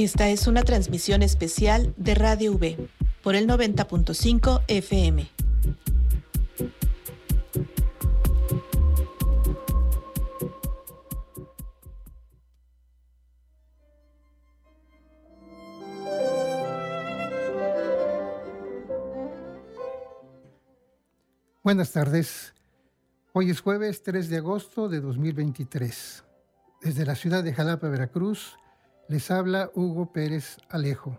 Esta es una transmisión especial de Radio V por el 90.5 FM. Buenas tardes. Hoy es jueves 3 de agosto de 2023. Desde la ciudad de Jalapa, Veracruz, les habla Hugo Pérez Alejo.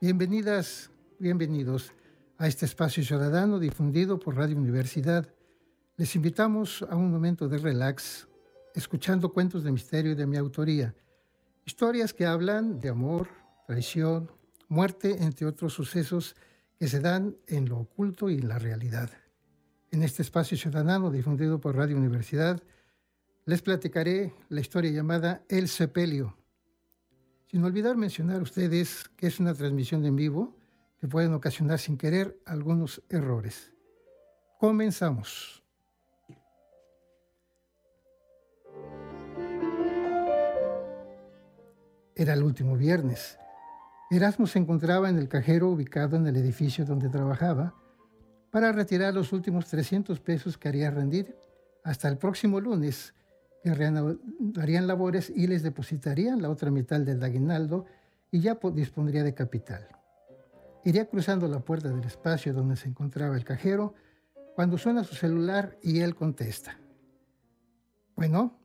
Bienvenidas, bienvenidos a este espacio ciudadano difundido por Radio Universidad. Les invitamos a un momento de relax, escuchando cuentos de misterio de mi autoría, historias que hablan de amor, traición, muerte, entre otros sucesos que se dan en lo oculto y en la realidad. En este espacio ciudadano difundido por Radio Universidad, les platicaré la historia llamada El Sepelio, sin olvidar mencionar a ustedes que es una transmisión en vivo que pueden ocasionar sin querer algunos errores. Comenzamos. Era el último viernes. Erasmo se encontraba en el cajero ubicado en el edificio donde trabajaba para retirar los últimos 300 pesos que haría rendir hasta el próximo lunes, harían labores y les depositarían la otra mitad del aguinaldo y ya dispondría de capital. Iría cruzando la puerta del espacio donde se encontraba el cajero cuando suena su celular y él contesta. Bueno,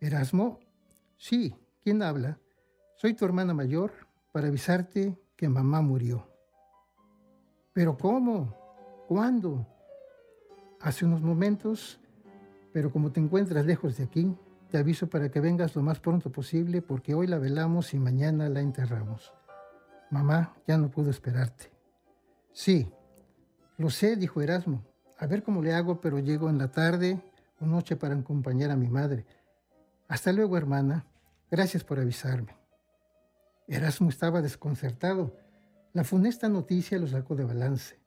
Erasmo, sí, ¿quién habla? Soy tu hermana mayor para avisarte que mamá murió. ¿Pero cómo? ¿Cuándo? Hace unos momentos pero como te encuentras lejos de aquí, te aviso para que vengas lo más pronto posible porque hoy la velamos y mañana la enterramos. Mamá, ya no puedo esperarte. Sí, lo sé, dijo Erasmo. A ver cómo le hago, pero llego en la tarde o noche para acompañar a mi madre. Hasta luego, hermana. Gracias por avisarme. Erasmo estaba desconcertado. La funesta noticia lo sacó de balance,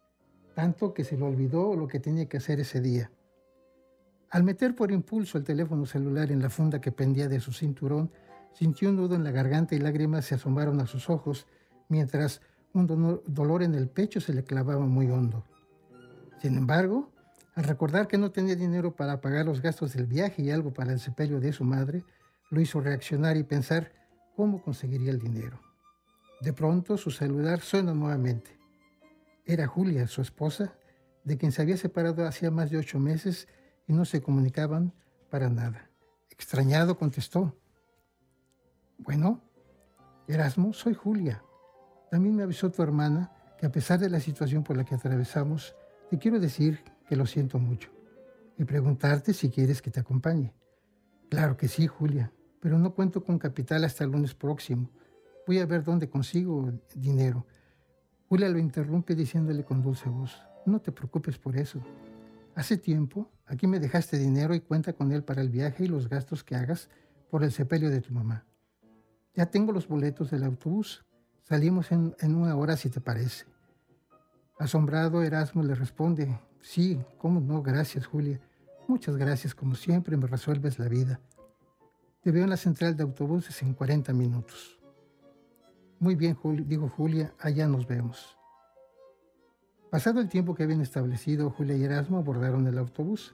tanto que se le olvidó lo que tenía que hacer ese día. Al meter por impulso el teléfono celular en la funda que pendía de su cinturón, sintió un nudo en la garganta y lágrimas se asomaron a sus ojos, mientras un dolor en el pecho se le clavaba muy hondo. Sin embargo, al recordar que no tenía dinero para pagar los gastos del viaje y algo para el sepelio de su madre, lo hizo reaccionar y pensar cómo conseguiría el dinero. De pronto su celular suena nuevamente. Era Julia, su esposa, de quien se había separado hacía más de ocho meses y no se comunicaban para nada. Extrañado contestó, bueno, Erasmo, soy Julia. También me avisó tu hermana que a pesar de la situación por la que atravesamos, te quiero decir que lo siento mucho y preguntarte si quieres que te acompañe. Claro que sí, Julia, pero no cuento con capital hasta el lunes próximo. Voy a ver dónde consigo dinero. Julia lo interrumpe diciéndole con dulce voz, no te preocupes por eso. Hace tiempo, aquí me dejaste dinero y cuenta con él para el viaje y los gastos que hagas por el sepelio de tu mamá. Ya tengo los boletos del autobús. Salimos en, una hora si te parece. Asombrado, Erasmo le responde, sí, cómo no, gracias, Julia. Muchas gracias, como siempre me resuelves la vida. Te veo en la central de autobuses en 40 minutos. Muy bien, dijo Julia, allá nos vemos. Pasado el tiempo que habían establecido, Julia y Erasmo abordaron el autobús,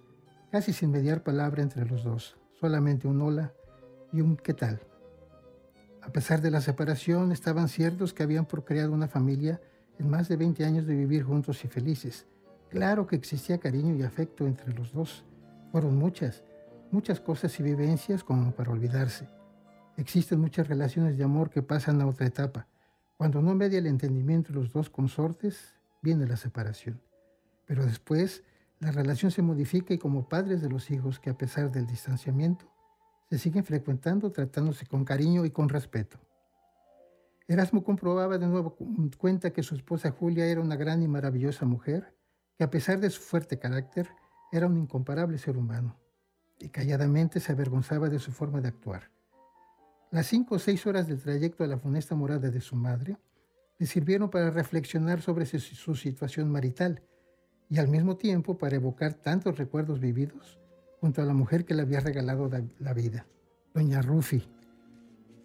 casi sin mediar palabra entre los dos, solamente un hola y un qué tal. A pesar de la separación, estaban ciertos que habían procreado una familia en más de 20 años de vivir juntos y felices. Claro que existía cariño y afecto entre los dos. Fueron muchas, muchas cosas y vivencias como para olvidarse. Existen muchas relaciones de amor que pasan a otra etapa. Cuando no media el entendimiento de los dos consortes, viene la separación. Pero después la relación se modifica y como padres de los hijos que a pesar del distanciamiento se siguen frecuentando tratándose con cariño y con respeto. Erasmo comprobaba de nuevo cuenta que su esposa Julia era una gran y maravillosa mujer, que a pesar de su fuerte carácter era un incomparable ser humano, y calladamente se avergonzaba de su forma de actuar. Las cinco o seis horas del trayecto a la funesta morada de su madre le sirvieron para reflexionar sobre su situación marital y al mismo tiempo para evocar tantos recuerdos vividos junto a la mujer que le había regalado la vida, doña Rufi.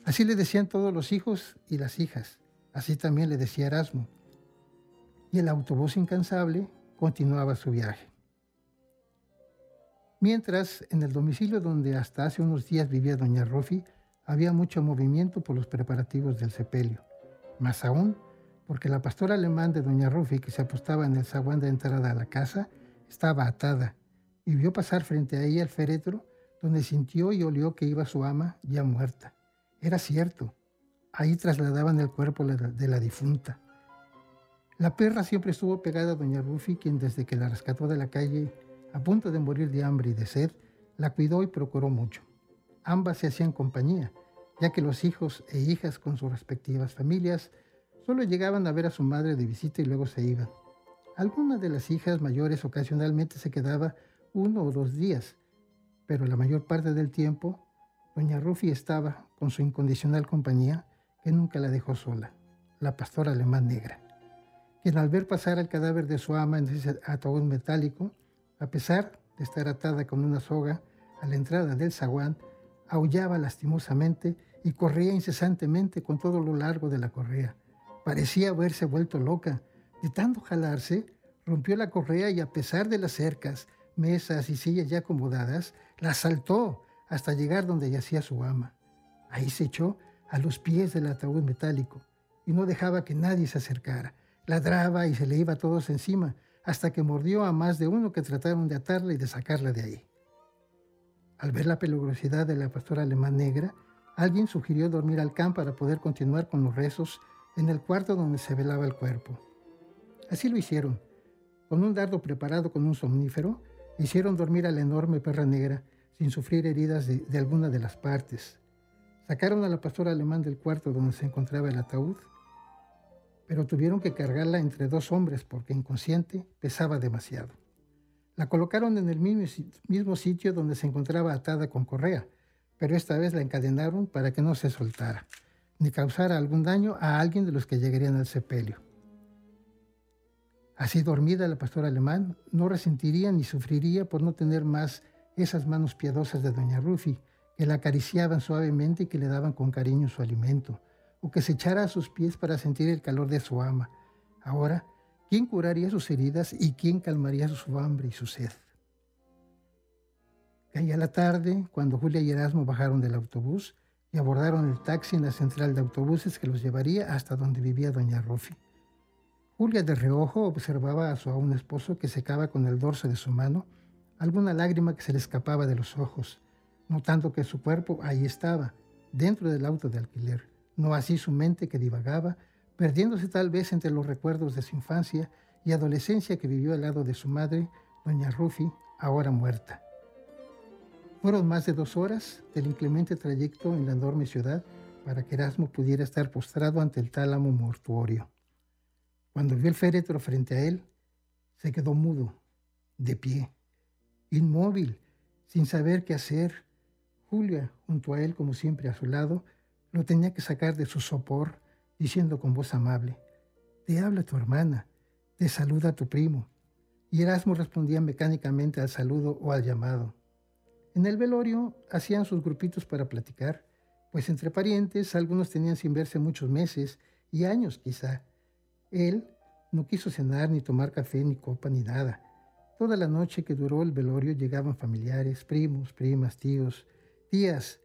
Así le decían todos los hijos y las hijas. Así también le decía Erasmo. Y el autobús incansable continuaba su viaje. Mientras, en el domicilio donde hasta hace unos días vivía doña Rofi, había mucho movimiento por los preparativos del sepelio. Más aún, porque la pastora alemán de doña Rofi, que se apostaba en el zaguán de entrada a la casa, estaba atada y vio pasar frente a ella el féretro donde sintió y olió que iba su ama ya muerta. Era cierto, ahí trasladaban el cuerpo de la difunta. La perra siempre estuvo pegada a doña Rufi, quien desde que la rescató de la calle, a punto de morir de hambre y de sed, la cuidó y procuró mucho. Ambas se hacían compañía, ya que los hijos e hijas con sus respectivas familias solo llegaban a ver a su madre de visita y luego se iban. Alguna de las hijas mayores ocasionalmente se quedaba uno o dos días, pero la mayor parte del tiempo Doña Rufi estaba con su incondicional compañía que nunca la dejó sola, la pastora alemán negra, quien al ver pasar el cadáver de su ama en ese ataúd metálico, a pesar de estar atada con una soga a la entrada del zaguán, aullaba lastimosamente y corría incesantemente con todo lo largo de la correa. Parecía haberse vuelto loca. De tanto jalarse, rompió la correa y a pesar de las cercas, mesas y sillas ya acomodadas, la saltó hasta llegar donde yacía su ama. Ahí se echó a los pies del ataúd metálico y no dejaba que nadie se acercara. Ladraba y se le iba a todos encima hasta que mordió a más de uno que trataron de atarla y de sacarla de ahí. Al ver la peligrosidad de la pastora alemán negra, alguien sugirió dormir al campo para poder continuar con los rezos en el cuarto donde se velaba el cuerpo. Así lo hicieron. Con un dardo preparado con un somnífero, hicieron dormir a la enorme perra negra sin sufrir heridas de, alguna de las partes. Sacaron a la pastora alemán del cuarto donde se encontraba el ataúd, pero tuvieron que cargarla entre dos hombres porque inconsciente pesaba demasiado. La colocaron en el mismo sitio donde se encontraba atada con correa, pero esta vez la encadenaron para que no se soltara, ni causara algún daño a alguien de los que llegarían al sepelio. Así dormida la pastora alemán no resentiría ni sufriría por no tener más esas manos piadosas de doña Rufi, que la acariciaban suavemente y que le daban con cariño su alimento, o que se echara a sus pies para sentir el calor de su ama. Ahora, ¿quién curaría sus heridas y quién calmaría su hambre y su sed? Caía la tarde cuando Julia y Erasmo bajaron del autobús y abordaron el taxi en la central de autobuses que los llevaría hasta donde vivía doña Rufi. Julia de reojo observaba a su aún esposo que secaba con el dorso de su mano alguna lágrima que se le escapaba de los ojos, notando que su cuerpo ahí estaba, dentro del auto de alquiler, no así su mente que divagaba, perdiéndose tal vez entre los recuerdos de su infancia y adolescencia que vivió al lado de su madre, doña Rufi, ahora muerta. Fueron más de dos horas del inclemente trayecto en la enorme ciudad para que Erasmo pudiera estar postrado ante el tálamo mortuorio. Cuando vio el féretro frente a él, se quedó mudo, de pie, inmóvil, sin saber qué hacer. Julia, junto a él, como siempre a su lado, lo tenía que sacar de su sopor, diciendo con voz amable, Te habla tu hermana, te saluda tu primo. Y Erasmo respondía mecánicamente al saludo o al llamado. En el velorio hacían sus grupitos para platicar, pues entre parientes algunos tenían sin verse muchos meses y años quizá. Él no quiso cenar ni tomar café ni copa ni nada. Toda la noche que duró el velorio llegaban familiares, primos, primas, tíos, tías.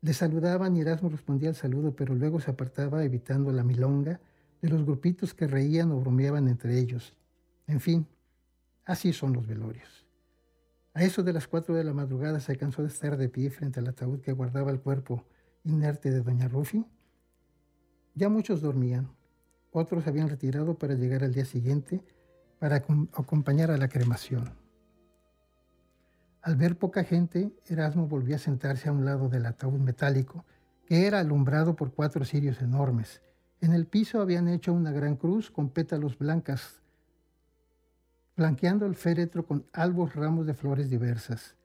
Le saludaban y Erasmo respondía al saludo, pero luego se apartaba evitando la milonga de los grupitos que reían o bromeaban entre ellos. En fin, así son los velorios. A eso de las cuatro de la madrugada se cansó de estar de pie frente al ataúd que guardaba el cuerpo inerte de doña Rufi. Ya muchos dormían, otros habían retirado para llegar al día siguiente para acompañar a la cremación. Al ver poca gente, Erasmo volvió a sentarse a un lado del ataúd metálico, que era alumbrado por cuatro cirios enormes. En el piso habían hecho una gran cruz con pétalos blancas, blanqueando el féretro con albos ramos de flores diversas.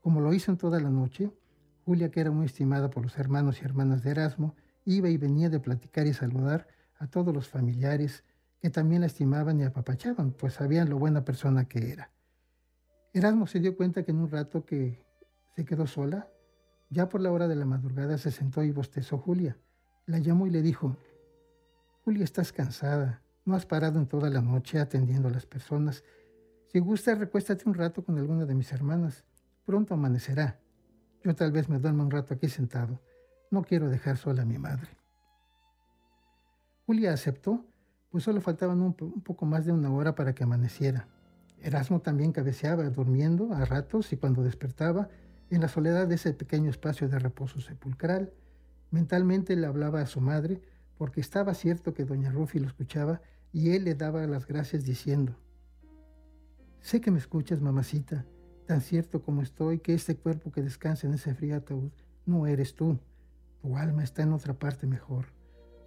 Como lo hizo en toda la noche, Julia, que era muy estimada por los hermanos y hermanas de Erasmo, iba y venía de platicar y saludar a todos los familiares, que también la estimaban y apapachaban, pues sabían lo buena persona que era. Erasmo se dio cuenta que en un rato que se quedó sola, Ya por la hora de la madrugada se sentó y bostezó Julia. La llamó y le dijo, Julia, estás cansada, no has parado en toda la noche atendiendo a las personas. Si gusta, recuéstate un rato con alguna de mis hermanas. Pronto amanecerá. Yo tal vez me duerma un rato aquí sentado. No quiero dejar sola a mi madre. Julia aceptó, pues solo faltaban un, un poco más de una hora para que amaneciera. Erasmo también cabeceaba, durmiendo a ratos y cuando despertaba, en la soledad de ese pequeño espacio de reposo sepulcral, mentalmente le hablaba a su madre porque estaba cierto que doña Rufi lo escuchaba y él le daba las gracias diciendo, Sé que me escuchas, mamacita, tan cierto como estoy que este cuerpo que descansa en ese frío ataúd no eres tú, tu alma está en otra parte mejor.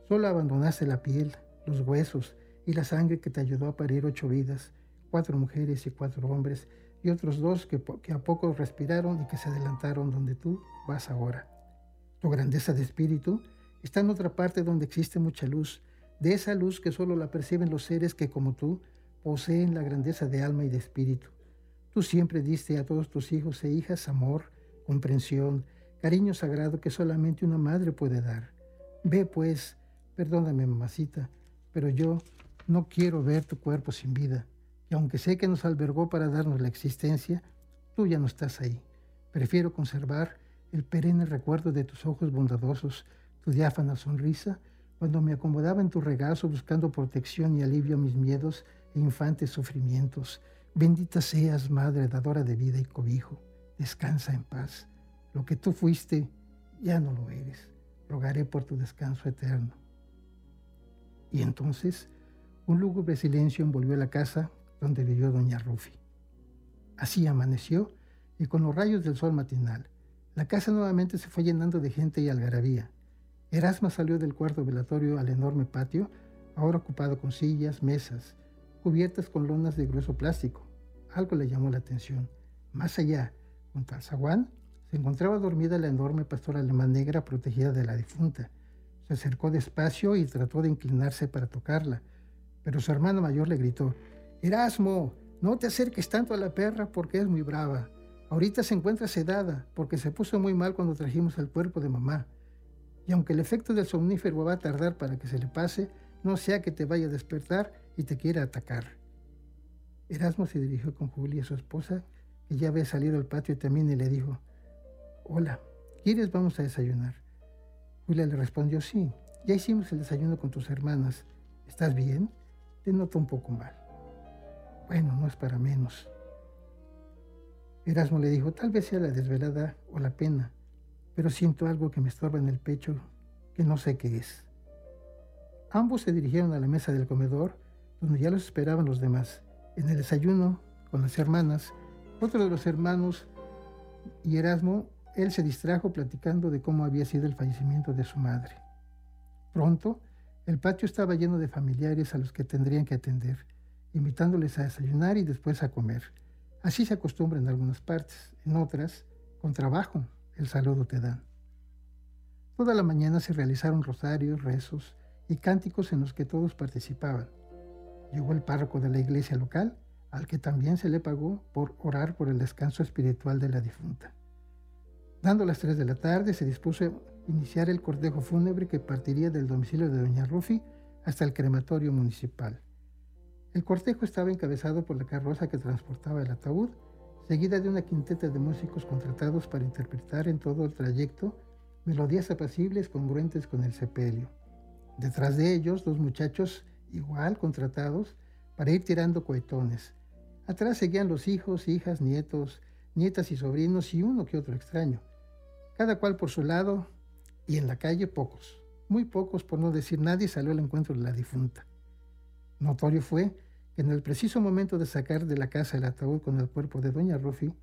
Solo abandonaste la piel, los huesos y la sangre que te ayudó a parir ocho vidas, cuatro mujeres y cuatro hombres, y otros dos que, que, a poco respiraron y que se adelantaron donde tú vas ahora. Tu grandeza de espíritu está en otra parte donde existe mucha luz, de esa luz que solo la perciben los seres que como tú poseen la grandeza de alma y de espíritu. Tú siempre diste a todos tus hijos e hijas amor, comprensión, cariño sagrado que solamente una madre puede dar. Ve pues, perdóname mamacita, pero yo no quiero ver tu cuerpo sin vida y aunque sé que nos albergó para darnos la existencia, tú ya no estás ahí. Prefiero conservar el perenne recuerdo de tus ojos bondadosos, tu diáfana sonrisa, cuando me acomodaba en tu regazo buscando protección y alivio a mis miedos e infantes sufrimientos. Bendita seas, Madre, dadora de vida y cobijo. Descansa en paz. Lo que tú fuiste, ya no lo eres. Rogaré por tu descanso eterno. Y entonces, un lúgubre silencio envolvió la casa donde vivió doña Rufi. Así amaneció y con los rayos del sol matinal, la casa nuevamente se fue llenando de gente y algarabía. Erasma salió del cuarto velatorio al enorme patio, ahora ocupado con sillas, mesas, cubiertas con lonas de grueso plástico. Algo le llamó la atención. Más allá, junto al zaguán, se encontraba dormida la enorme pastora alemán negra protegida de la difunta. Se acercó despacio y trató de inclinarse para tocarla, pero su hermano mayor le gritó, Erasmo, no te acerques tanto a la perra porque es muy brava. Ahorita se encuentra sedada porque se puso muy mal cuando trajimos el cuerpo de mamá. Y aunque el efecto del somnífero va a tardar para que se le pase, no sea que te vaya a despertar y te quiera atacar. Erasmo se dirigió con Julia, su esposa, que ya había salido al patio también, y le dijo, Hola, ¿quieres vamos a desayunar? Julia le respondió, sí, ya hicimos el desayuno con tus hermanas. ¿Estás bien? Te noto un poco mal. Bueno, no es para menos. Erasmo le dijo, tal vez sea la desvelada o la pena, pero siento algo que me estorba en el pecho que no sé qué es. Ambos se dirigieron a la mesa del comedor, donde ya los esperaban los demás. En el desayuno, con las hermanas, otro de los hermanos y Erasmo, él se distrajo platicando de cómo había sido el fallecimiento de su madre. Pronto, el patio estaba lleno de familiares a los que tendrían que atender invitándoles a desayunar y después a comer. Así se acostumbra en algunas partes, en otras, con trabajo, el saludo te dan. Toda la mañana se realizaron rosarios, rezos y cánticos en los que todos participaban. Llegó el párroco de la iglesia local, al que también se le pagó por orar por el descanso espiritual de la difunta. Dando las tres de la tarde, se dispuso a iniciar el cortejo fúnebre que partiría del domicilio de Doña Rufi hasta el crematorio municipal. El cortejo estaba encabezado por la carroza que transportaba el ataúd, seguida de una quinteta de músicos contratados para interpretar en todo el trayecto melodías apacibles congruentes con el sepelio. Detrás de ellos, dos muchachos igual contratados para ir tirando cohetones. Atrás seguían los hijos, hijas, nietos, nietas y sobrinos y uno que otro extraño. Cada cual por su lado y en la calle pocos, muy pocos por no decir nadie salió al encuentro de la difunta. Notorio fue en el preciso momento de sacar de la casa el ataúd con el cuerpo de doña Rufi,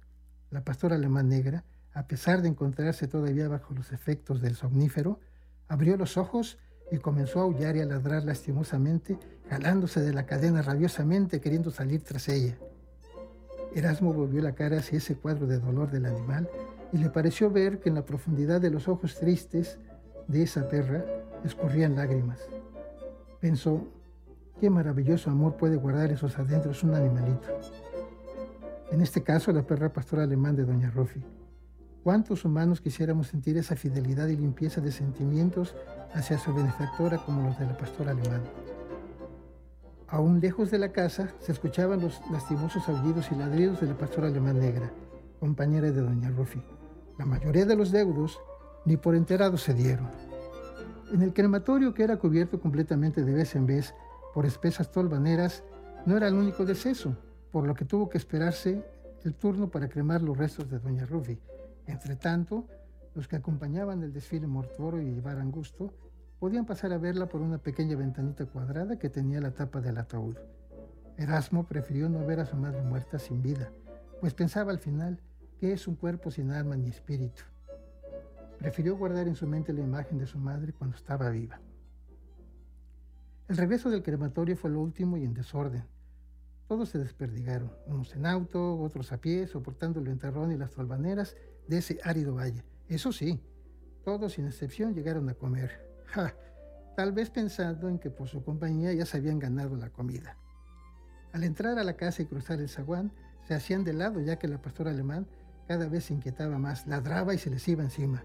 la pastora alemán negra, a pesar de encontrarse todavía bajo los efectos del somnífero, abrió los ojos y comenzó a aullar y a ladrar lastimosamente, jalándose de la cadena rabiosamente, queriendo salir tras ella. Erasmo volvió la cara hacia ese cuadro de dolor del animal y le pareció ver que en la profundidad de los ojos tristes de esa perra escurrían lágrimas. Pensó, Qué maravilloso amor puede guardar esos adentros un animalito. En este caso, la perra pastora alemán de Doña Rofi. ¿Cuántos humanos quisiéramos sentir esa fidelidad y limpieza de sentimientos hacia su benefactora como los de la pastora alemana? Aún lejos de la casa se escuchaban los lastimosos aullidos y ladridos de la pastora alemán negra, compañera de doña Rufi. La mayoría de los deudos ni por enterados se dieron. En el crematorio, que era cubierto completamente de vez en vez por espesas tolvaneras, no era el único deceso, por lo que tuvo que esperarse el turno para cremar los restos de doña Rufi. Entre tanto, los que acompañaban el desfile mortuorio y llevaran gusto podían pasar a verla por una pequeña ventanita cuadrada que tenía la tapa del ataúd. Erasmo prefirió no ver a su madre muerta sin vida, pues pensaba al final que es un cuerpo sin alma ni espíritu. Prefirió guardar en su mente la imagen de su madre cuando estaba viva. El regreso del crematorio fue lo último y en desorden. Todos se desperdigaron, unos en auto, otros a pie, soportando el ventarrón y las tolvaneras de ese árido valle. Eso sí, todos sin excepción llegaron a comer, tal vez pensando en que por su compañía ya se habían ganado la comida. Al entrar a la casa y cruzar el zaguán, se hacían de lado ya que la pastora alemán cada vez se inquietaba más, ladraba y se les iba encima.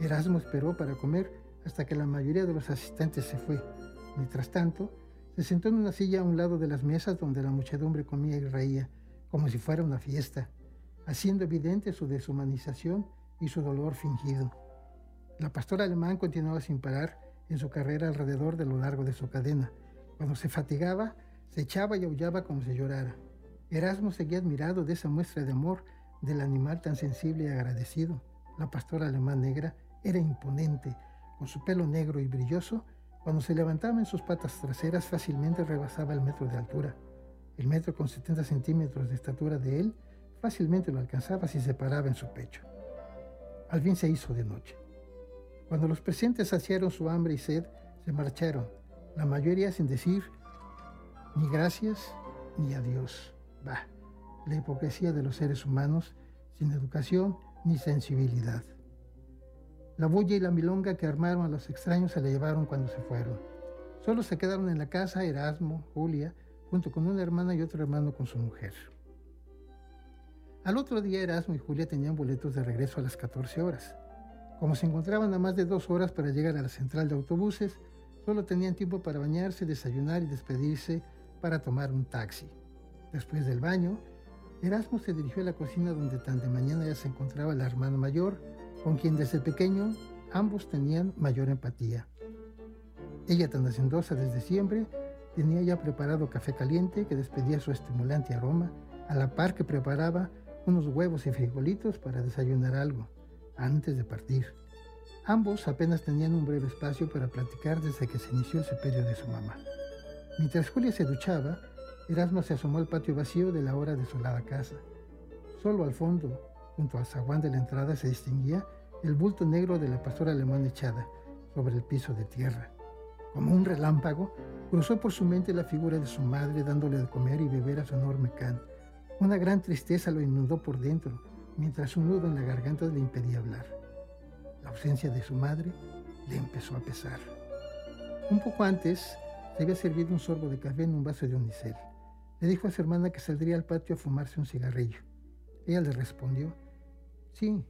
Erasmo esperó para comer hasta que la mayoría de los asistentes se fue. Mientras tanto, se sentó en una silla a un lado de las mesas donde la muchedumbre comía y reía, como si fuera una fiesta, haciendo evidente su deshumanización y su dolor fingido. La pastora alemán continuaba sin parar en su carrera alrededor de lo largo de su cadena. Cuando se fatigaba, se echaba y aullaba como si llorara. Erasmo seguía admirado de esa muestra de amor del animal tan sensible y agradecido. La pastora alemán negra era imponente, con su pelo negro y brilloso. Cuando se levantaba en sus patas traseras fácilmente rebasaba el metro de altura. El metro con 70 centímetros de estatura de él fácilmente lo alcanzaba si se paraba en su pecho. Al fin se hizo de noche. Cuando los presentes saciaron su hambre y sed, se marcharon, la mayoría sin decir ni gracias ni adiós. Bah, la hipocresía de los seres humanos sin educación ni sensibilidad. La bulla y la milonga que armaron a los extraños se la llevaron cuando se fueron. Solo se quedaron en la casa Erasmo, Julia, junto con una hermana y otro hermano con su mujer. Al otro día Erasmo y Julia tenían boletos de regreso a las 14 horas. Como se encontraban a más de dos horas para llegar a la central de autobuses, solo tenían tiempo para bañarse, desayunar y despedirse para tomar un taxi. Después del baño, Erasmo se dirigió a la cocina donde tan de mañana ya se encontraba la hermana mayor, con quien desde pequeño ambos tenían mayor empatía. Ella, tan hacendosa desde siempre, tenía ya preparado café caliente que despedía su estimulante aroma, a la par que preparaba unos huevos y frijolitos para desayunar algo antes de partir. Ambos apenas tenían un breve espacio para platicar desde que se inició el sepelio de su mamá. Mientras Julia se duchaba, Erasmo se asomó al patio vacío de la hora desolada casa. Solo al fondo, junto al zaguán de la entrada, se distinguía el bulto negro de la pastora alemana echada sobre el piso de tierra. Como un relámpago, cruzó por su mente la figura de su madre dándole de comer y beber a su enorme can. Una gran tristeza lo inundó por dentro mientras un nudo en la garganta le impedía hablar. La ausencia de su madre le empezó a pesar. Un poco antes, se había servido un sorbo de café en un vaso de unicel. Le dijo a su hermana que saldría al patio a fumarse un cigarrillo. Ella le respondió, sí,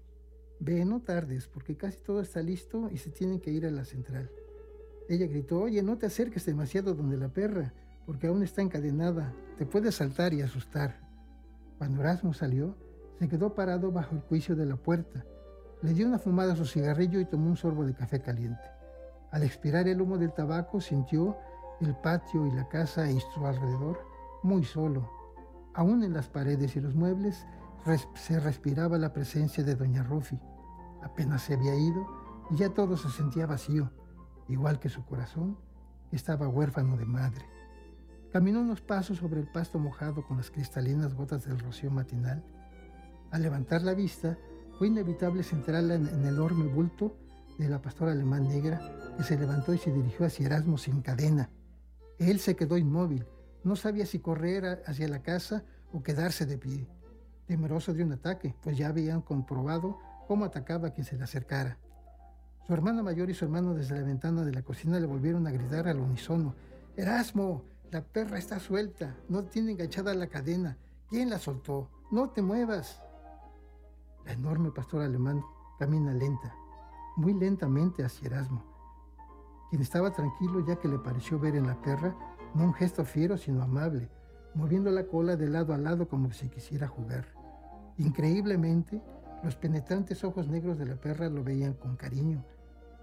ve, no tardes, porque casi todo está listo y se tienen que ir a la central. Ella gritó, oye, no te acerques demasiado donde la perra, porque aún está encadenada, te puede saltar y asustar. Cuando Erasmo salió, se quedó parado bajo el juicio de la puerta. Le dio una fumada a su cigarrillo y tomó un sorbo de café caliente. Al expirar el humo del tabaco, sintió el patio y la casa y su alrededor muy solo. Aún en las paredes y los muebles se respiraba la presencia de doña Rufi. Apenas se había ido y ya todo se sentía vacío, igual que su corazón, estaba huérfano de madre. Caminó unos pasos sobre el pasto mojado con las cristalinas gotas del rocío matinal al levantar la vista, fue inevitable centrarla en, el enorme bulto de la pastora alemán negra, que se levantó y se dirigió hacia Erasmo sin cadena. Él se quedó inmóvil, no sabía si correr hacia la casa o quedarse de pie, temeroso de un ataque, pues ya habían comprobado cómo atacaba a quien se le acercara. Su hermana mayor y su hermano desde la ventana de la cocina le volvieron a gritar al unísono. Erasmo, la perra está suelta, no tiene enganchada la cadena. ¿Quién la soltó? No te muevas. La enorme pastor alemán camina lenta, muy lentamente hacia Erasmo, quien estaba tranquilo ya que le pareció ver en la perra no un gesto fiero sino amable, moviendo la cola de lado a lado como si quisiera jugar. Increíblemente, los penetrantes ojos negros de la perra lo veían con cariño.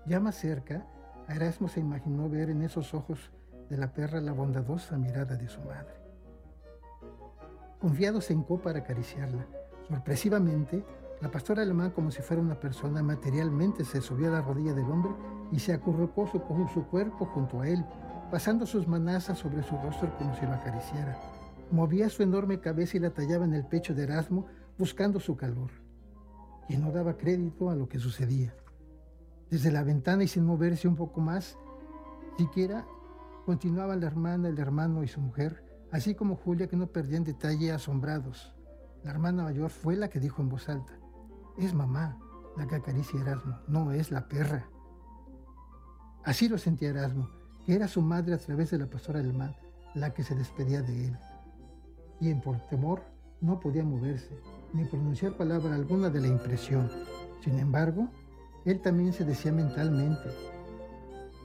Ya más cerca, Erasmo se imaginó ver en esos ojos de la perra la bondadosa mirada de su madre. Confiado se hincó para acariciarla. Sorpresivamente, la pastora alemán, como si fuera una persona, materialmente se subió a la rodilla del hombre y se acurrucó su, su cuerpo junto a él, pasando sus manazas sobre su rostro como si lo acariciara. Movía su enorme cabeza y la tallaba en el pecho de Erasmo, buscando su calor, y no daba crédito a lo que sucedía. Desde la ventana y sin moverse un poco más, siquiera continuaban la hermana, el hermano y su mujer, así como Julia, que no perdían detalle asombrados. La hermana mayor fue la que dijo en voz alta, es mamá la que acaricia Erasmo, no es la perra. Así lo sentía Erasmo, que era su madre a través de la pastora alemán, la que se despedía de él. Y en por temor no podía moverse, ni pronunciar palabra alguna de la impresión. Sin embargo, él también se decía mentalmente.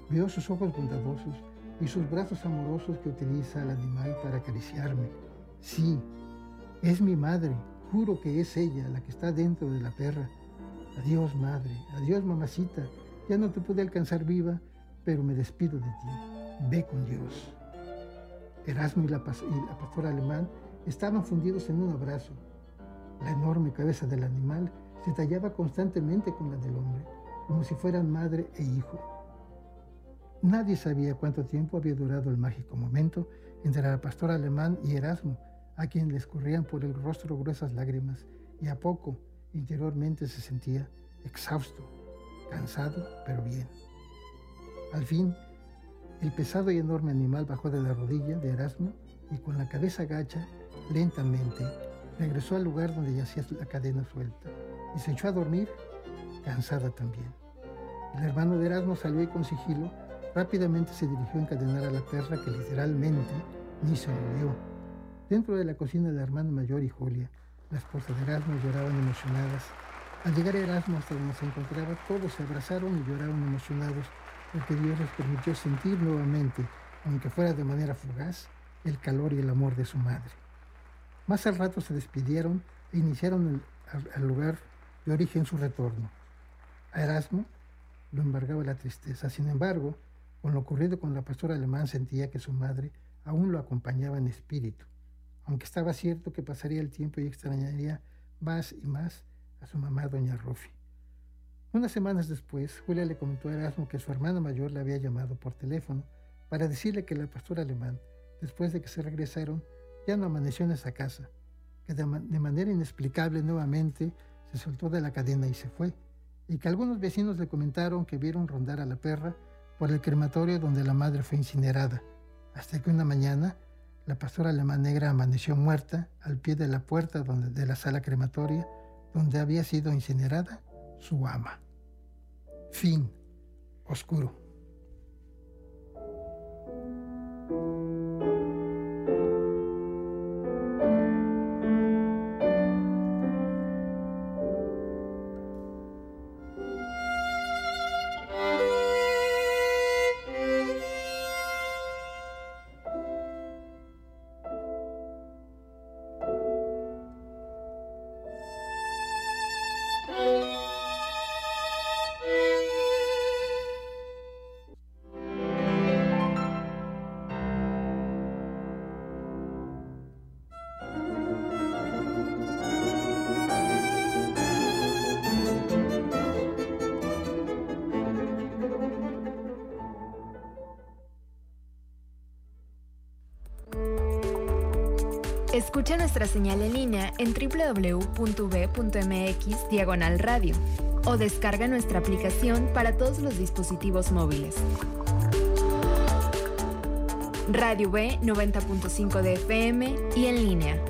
Vio sus ojos bondadosos y sus brazos amorosos que utiliza el animal para acariciarme. Sí, es mi madre, juro que es ella la que está dentro de la perra. Adiós, madre, adiós, mamacita, ya no te pude alcanzar viva, pero me despido de ti. Ve con Dios. Erasmo y la, y la pastora alemán estaban fundidos en un abrazo. La enorme cabeza del animal se tallaba constantemente con la del hombre, como si fueran madre e hijo. Nadie sabía cuánto tiempo había durado el mágico momento entre la pastora alemán y Erasmo, a quien le escurrían por el rostro gruesas lágrimas, y a poco interiormente se sentía exhausto, cansado, pero bien. Al fin, el pesado y enorme animal bajó de la rodilla de Erasmo y con la cabeza gacha, lentamente, regresó al lugar donde yacía la cadena suelta y se echó a dormir, cansada también. El hermano de Erasmo salió y con sigilo Rápidamente se dirigió a encadenar a la perra que literalmente ni se movió. Dentro de la cocina la hermana mayor y Julia, la esposa de Erasmo, lloraban emocionadas. Al llegar Erasmo hasta donde se encontraba, todos se abrazaron y lloraron emocionados porque Dios les permitió sentir nuevamente, aunque fuera de manera fugaz, el calor y el amor de su madre. Más al rato se despidieron e iniciaron el, lugar de origen su retorno. A Erasmo lo embargaba la tristeza. Sin embargo, con lo ocurrido con la pastora alemán sentía que su madre aún lo acompañaba en espíritu, aunque estaba cierto que pasaría el tiempo y extrañaría más y más a su mamá doña Rofi. Unas semanas después, Julia le comentó a Erasmo que su hermana mayor le había llamado por teléfono para decirle que la pastora alemán, después de que se regresaron, ya no amaneció en esa casa, que de, manera inexplicable nuevamente se soltó de la cadena y se fue, y que algunos vecinos le comentaron que vieron rondar a la perra por el crematorio donde la madre fue incinerada, hasta que una mañana la pastora alemán negra amaneció muerta al pie de la puerta de la sala crematoria donde había sido incinerada su ama. Fin. Oscuro. Escucha nuestra señal en línea en www.v.mx diagonal radio o descarga nuestra aplicación para todos los dispositivos móviles. Radio B 90.5 de FM y en línea